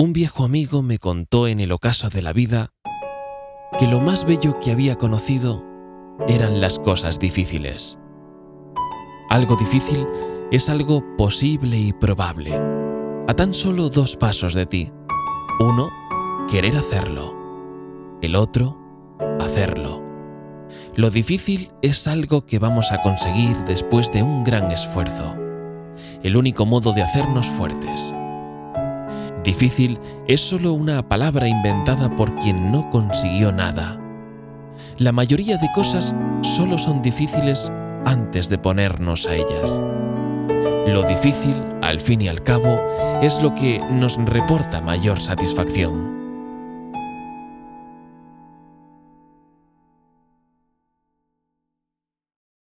un viejo amigo me contó en el ocaso de la vida que lo más bello que había conocido eran las cosas difíciles. Algo difícil es algo posible y probable, a tan solo dos pasos de ti. Uno, querer hacerlo. El otro, hacerlo. Lo difícil es algo que vamos a conseguir después de un gran esfuerzo. El único modo de hacernos fuertes. Difícil es solo una palabra inventada por quien no consiguió nada. La mayoría de cosas solo son difíciles antes de ponernos a ellas. Lo difícil, al fin y al cabo, es lo que nos reporta mayor satisfacción.